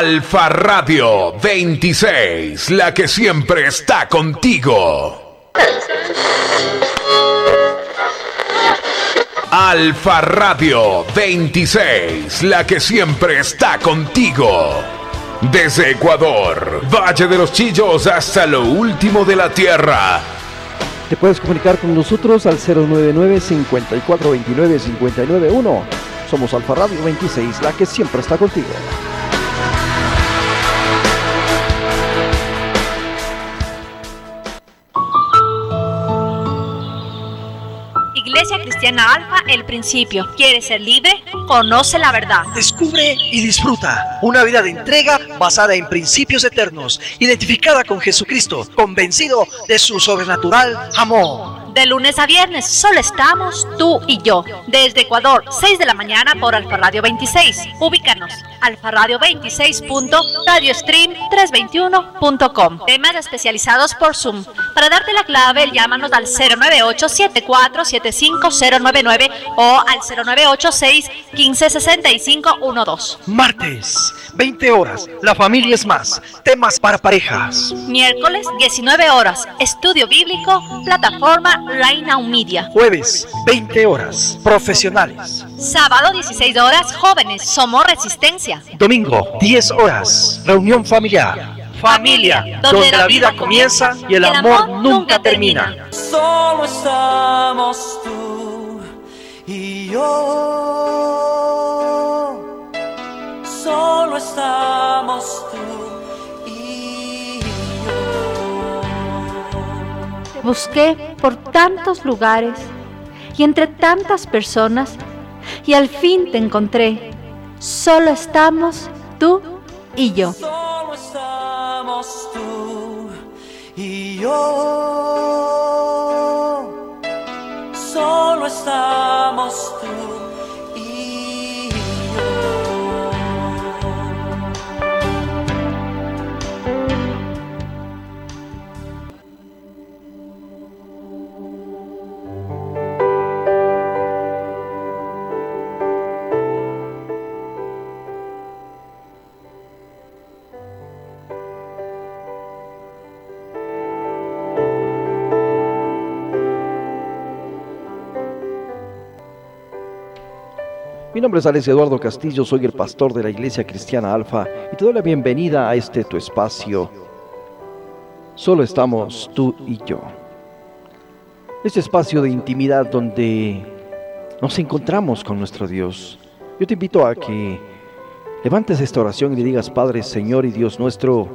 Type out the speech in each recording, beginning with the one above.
Alfa Radio 26, la que siempre está contigo. Alfa Radio 26, la que siempre está contigo. Desde Ecuador, Valle de los Chillos hasta lo último de la Tierra. Te puedes comunicar con nosotros al 099 5429 591. Somos Alfa Radio 26, la que siempre está contigo. Cristiana Alfa, el principio. ¿Quieres ser libre? Conoce la verdad. Descubre y disfruta una vida de entrega basada en principios eternos, identificada con Jesucristo, convencido de su sobrenatural amor. De lunes a viernes, solo estamos tú y yo. Desde Ecuador, 6 de la mañana por Alfa Radio 26. Ubícanos, Alfa Radio 26.radiostream321.com. Temas especializados por Zoom. Para darte la clave, llámanos al 098 7475099 o al 0986 156512. Martes, 20 horas, la familia es más. Temas para parejas. Miércoles, 19 horas, estudio bíblico, plataforma Reina Media. Jueves, 20 horas, profesionales. Sábado, 16 horas, jóvenes, somos resistencia. Domingo, 10 horas, reunión familiar. Familia, donde, la vida comienza y el, amor, nunca termina. Solo estamos tú y yo. Solo estamos tú y yo. Busqué por tantos lugares y entre tantas personas y al fin te encontré. Solo estamos tú y yo. Solo estamos tú y yo. Solo estamos Mi nombre es Alex Eduardo Castillo, soy el pastor de la Iglesia Cristiana Alfa y te doy la bienvenida a este tu espacio. Solo estamos tú y yo. Este espacio de intimidad donde nos encontramos con nuestro Dios. Yo te invito a que levantes esta oración y le digas, Padre, Señor y Dios nuestro,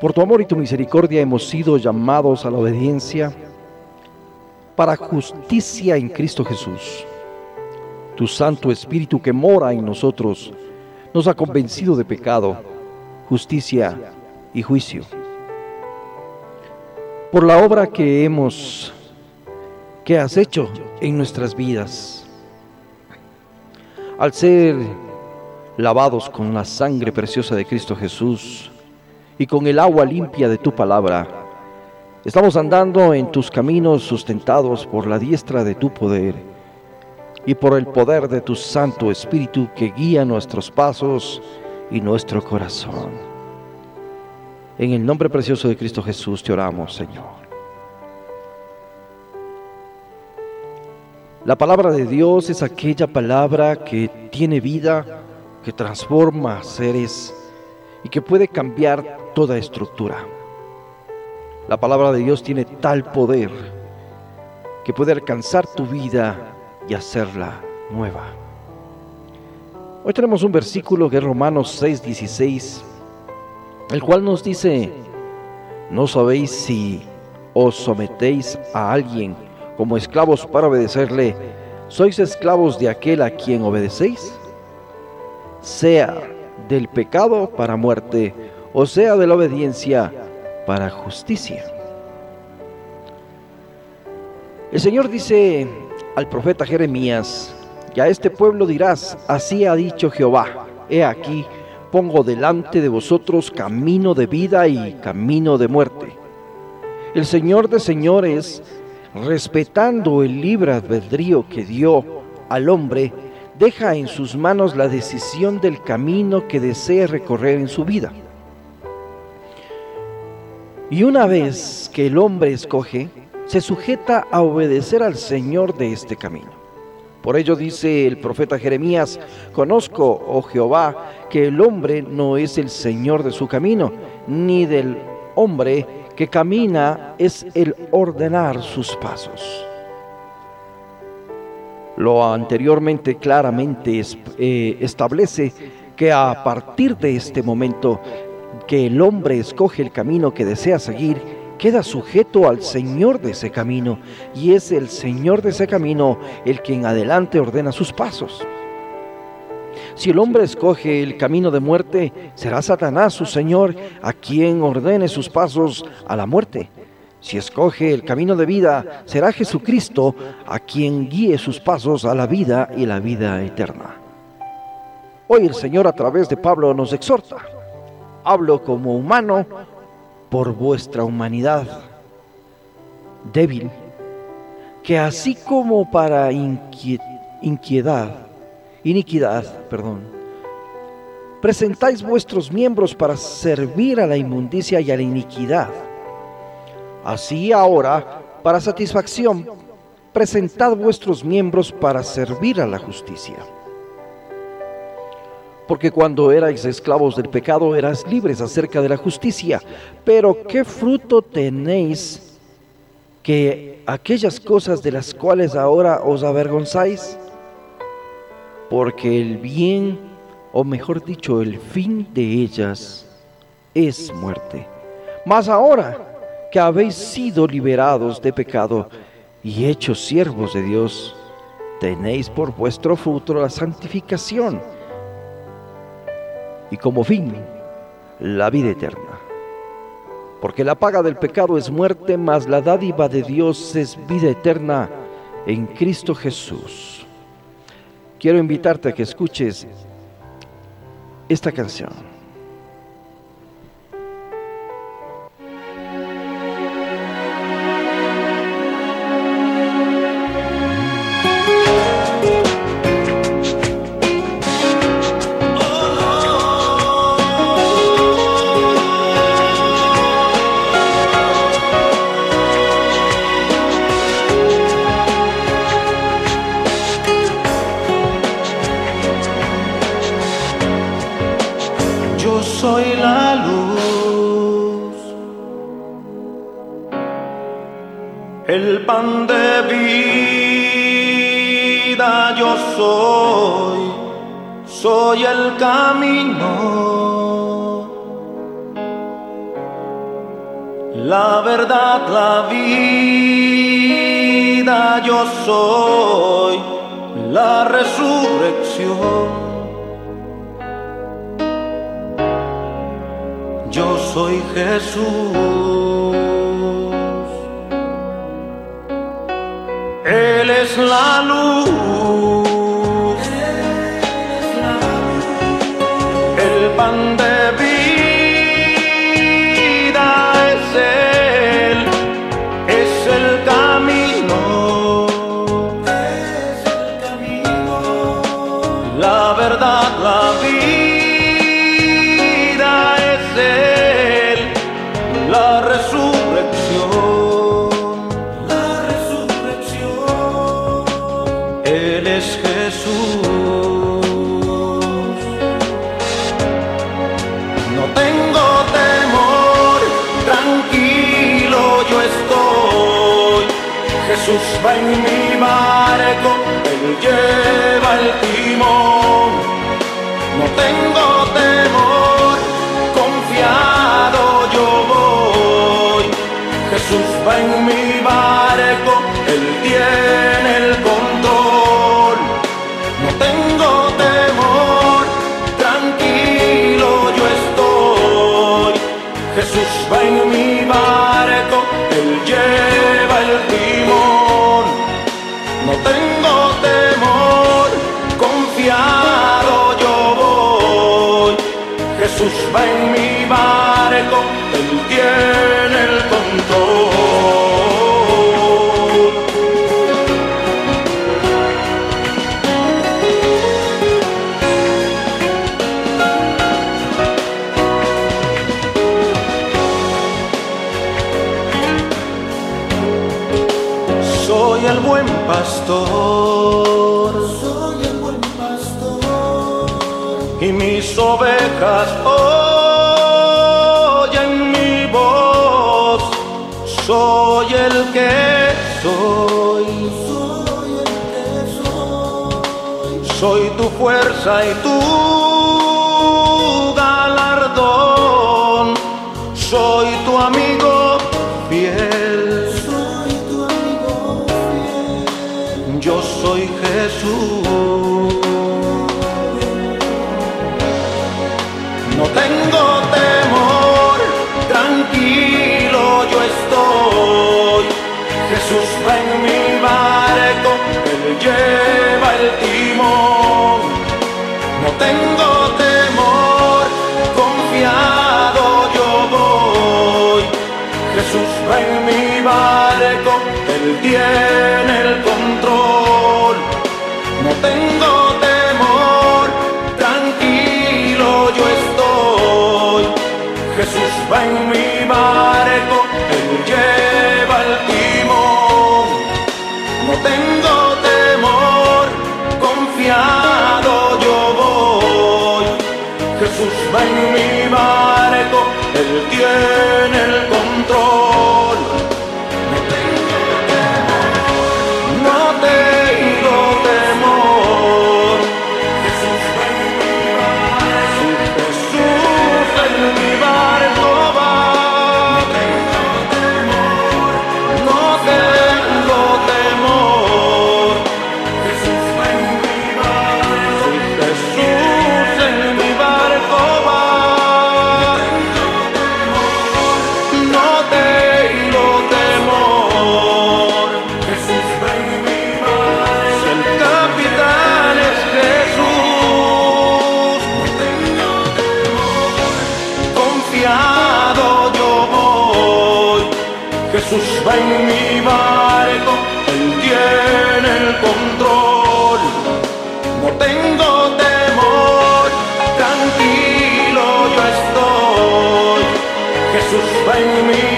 por tu amor y tu misericordia hemos sido llamados a la obediencia para justicia en Cristo Jesús. Tu Santo Espíritu que mora en nosotros nos ha convencido de pecado, justicia y juicio. Por la obra que hemos, que has hecho en nuestras vidas, al ser lavados con la sangre preciosa de Cristo Jesús y con el agua limpia de tu palabra, estamos andando en tus caminos sustentados por la diestra de tu poder y por el poder de tu Santo Espíritu que guía nuestros pasos y nuestro corazón. En el nombre precioso de Cristo Jesús te oramos, Señor. La palabra de Dios es aquella palabra que tiene vida, que transforma seres y que puede cambiar toda estructura. La palabra de Dios tiene tal poder que puede alcanzar tu vida hacerla nueva. Hoy tenemos un versículo que es Romanos 6:16, el cual nos dice, ¿no sabéis si os sometéis a alguien como esclavos para obedecerle, sois esclavos de aquel a quien obedecéis? Sea del pecado para muerte, o sea de la obediencia para justicia. El Señor dice al profeta Jeremías, y a este pueblo dirás, así ha dicho Jehová, he aquí, pongo delante de vosotros camino de vida y camino de muerte. El Señor de señores, respetando el libre albedrío que dio al hombre, deja en sus manos la decisión del camino que desee recorrer en su vida. Y una vez que el hombre escoge, se sujeta a obedecer al Señor de este camino. Por ello dice el profeta Jeremías, conozco, oh Jehová, que el hombre no es el Señor de su camino, ni del hombre que camina es el ordenar sus pasos. Lo anteriormente claramente eh, establece que a partir de este momento que el hombre escoge el camino que desea seguir, queda sujeto al Señor de ese camino y es el Señor de ese camino el que en adelante ordena sus pasos. Si el hombre escoge el camino de muerte, será Satanás su Señor a quien ordene sus pasos a la muerte. Si escoge el camino de vida, será Jesucristo a quien guíe sus pasos a la vida y la vida eterna. Hoy el Señor a través de Pablo nos exhorta. Hablo como humano por vuestra humanidad débil, que así como para inquietud, iniquidad, perdón, presentáis vuestros miembros para servir a la inmundicia y a la iniquidad Así ahora, para satisfacción, presentad vuestros miembros para servir a la justicia. Porque cuando erais esclavos del pecado eras libres acerca de la justicia. Pero ¿qué fruto tenéis que aquellas cosas de las cuales ahora os avergonzáis? Porque el bien, o mejor dicho, el fin de ellas es muerte. Mas ahora, que habéis sido liberados de pecado y hechos siervos de Dios, tenéis por vuestro fruto la santificación y como fin la vida eterna. Porque la paga del pecado es muerte, mas la dádiva de Dios es vida eterna en Cristo Jesús. Quiero invitarte a que escuches esta canción. La vida, yo soy la resurrección. Yo soy Jesús. Él es la luz. Va en mi barco, él lleva el timón. No tengo temor, confiado yo voy. Jesús va en mi barco, él tiene el control. No tengo temor, tranquilo yo estoy. Jesús va en mi ovejas oyen mi voz. Soy el que soy. Soy el que soy. Soy tu fuerza y tu No tengo temor, tranquilo yo estoy. Jesús va en mi barco, Él lleva el timón. No tengo temor, confiado yo voy. Jesús va en mi barco, Él tiene el control. No tengo En mi barco, Él tiene el control. No tengo temor, tranquilo yo estoy. Jesús va en mi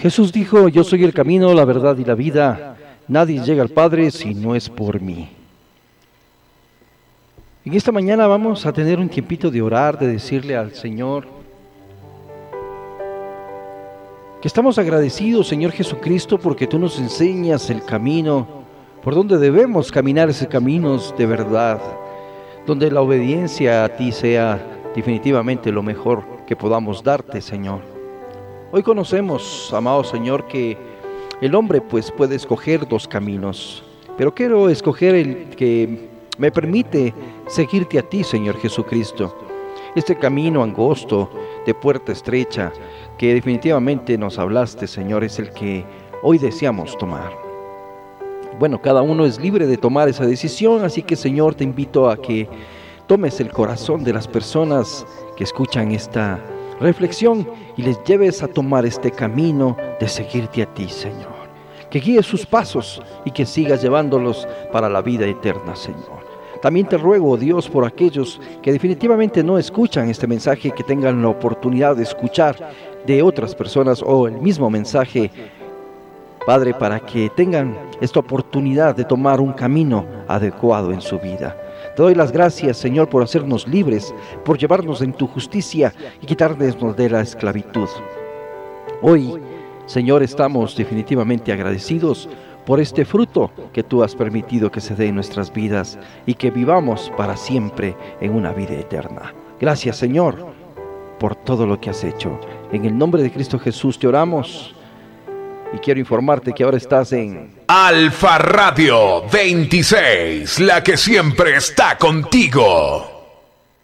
Jesús dijo, yo soy el camino, la verdad y la vida. Nadie llega al Padre si no es por mí. En esta mañana vamos a tener un tiempito de orar, de decirle al Señor que estamos agradecidos, Señor Jesucristo, porque tú nos enseñas el camino por donde debemos caminar ese camino de verdad, donde la obediencia a ti sea definitivamente lo mejor que podamos darte, Señor. Hoy conocemos, amado Señor, que el hombre pues puede escoger dos caminos, pero quiero escoger el que me permite seguirte a ti, Señor Jesucristo. Este camino angosto, de puerta estrecha, que definitivamente nos hablaste, Señor, es el que hoy deseamos tomar. Bueno, cada uno es libre de tomar esa decisión, así que Señor, te invito a que tomes el corazón de las personas que escuchan esta reflexión y les lleves a tomar este camino de seguirte a ti, Señor. Que guíes sus pasos y que sigas llevándolos para la vida eterna, Señor. También te ruego, Dios, por aquellos que definitivamente no escuchan este mensaje, que tengan la oportunidad de escuchar de otras personas o el mismo mensaje, Padre, para que tengan esta oportunidad de tomar un camino adecuado en su vida. Te doy las gracias, Señor, por hacernos libres, por llevarnos en tu justicia y quitarnos de la esclavitud. Hoy, Señor, estamos definitivamente agradecidos por este fruto que tú has permitido que se dé en nuestras vidas y que vivamos para siempre en una vida eterna. Gracias, Señor, por todo lo que has hecho. En el nombre de Cristo Jesús te oramos y quiero informarte que ahora estás en Alfa Radio 26, la que siempre está contigo.